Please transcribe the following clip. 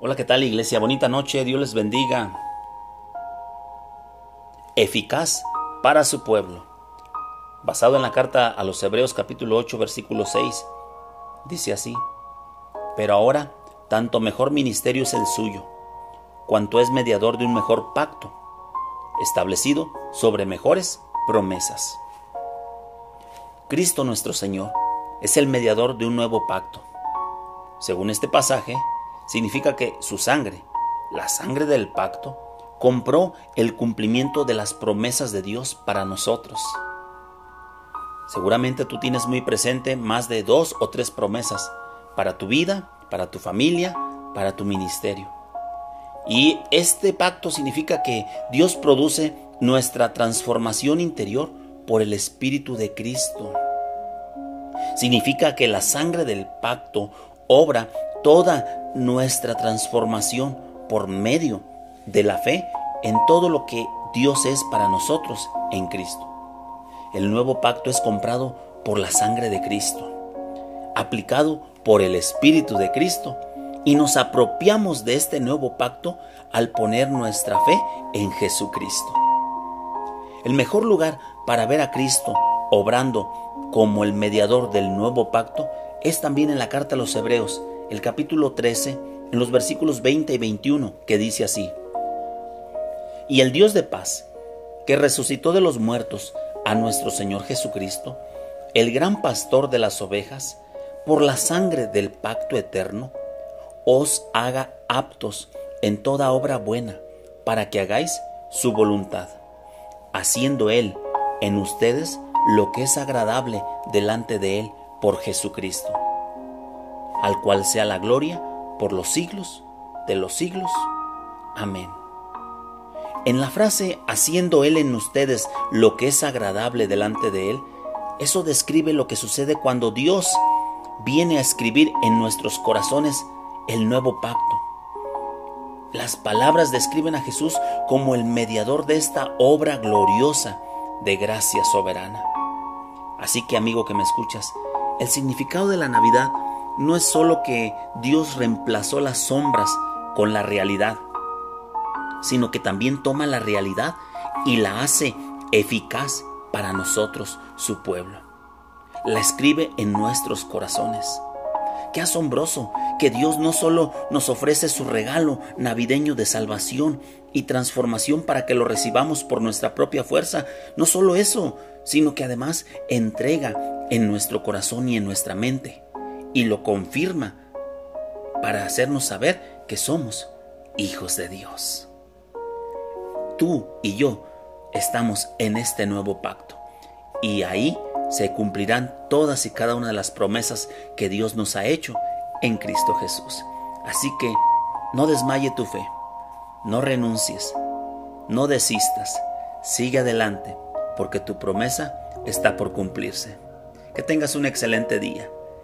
Hola, ¿qué tal iglesia? Bonita noche, Dios les bendiga. Eficaz para su pueblo. Basado en la carta a los Hebreos capítulo 8 versículo 6, dice así, pero ahora tanto mejor ministerio es el suyo, cuanto es mediador de un mejor pacto, establecido sobre mejores promesas. Cristo nuestro Señor es el mediador de un nuevo pacto. Según este pasaje, significa que su sangre, la sangre del pacto, compró el cumplimiento de las promesas de Dios para nosotros. Seguramente tú tienes muy presente más de dos o tres promesas para tu vida, para tu familia, para tu ministerio. Y este pacto significa que Dios produce nuestra transformación interior por el Espíritu de Cristo. Significa que la sangre del pacto obra toda nuestra transformación por medio de la fe en todo lo que Dios es para nosotros en Cristo. El nuevo pacto es comprado por la sangre de Cristo, aplicado por el Espíritu de Cristo, y nos apropiamos de este nuevo pacto al poner nuestra fe en Jesucristo. El mejor lugar para ver a Cristo obrando como el mediador del nuevo pacto es también en la carta a los Hebreos, el capítulo 13, en los versículos 20 y 21, que dice así, Y el Dios de paz, que resucitó de los muertos a nuestro Señor Jesucristo, el gran pastor de las ovejas, por la sangre del pacto eterno, os haga aptos en toda obra buena, para que hagáis su voluntad, haciendo Él en ustedes lo que es agradable delante de Él por Jesucristo al cual sea la gloria por los siglos de los siglos. Amén. En la frase haciendo Él en ustedes lo que es agradable delante de Él, eso describe lo que sucede cuando Dios viene a escribir en nuestros corazones el nuevo pacto. Las palabras describen a Jesús como el mediador de esta obra gloriosa de gracia soberana. Así que amigo que me escuchas, el significado de la Navidad no es solo que Dios reemplazó las sombras con la realidad, sino que también toma la realidad y la hace eficaz para nosotros, su pueblo. La escribe en nuestros corazones. Qué asombroso que Dios no solo nos ofrece su regalo navideño de salvación y transformación para que lo recibamos por nuestra propia fuerza, no solo eso, sino que además entrega en nuestro corazón y en nuestra mente y lo confirma para hacernos saber que somos hijos de Dios. Tú y yo estamos en este nuevo pacto y ahí se cumplirán todas y cada una de las promesas que Dios nos ha hecho en Cristo Jesús. Así que no desmaye tu fe, no renuncies, no desistas, sigue adelante, porque tu promesa está por cumplirse. Que tengas un excelente día.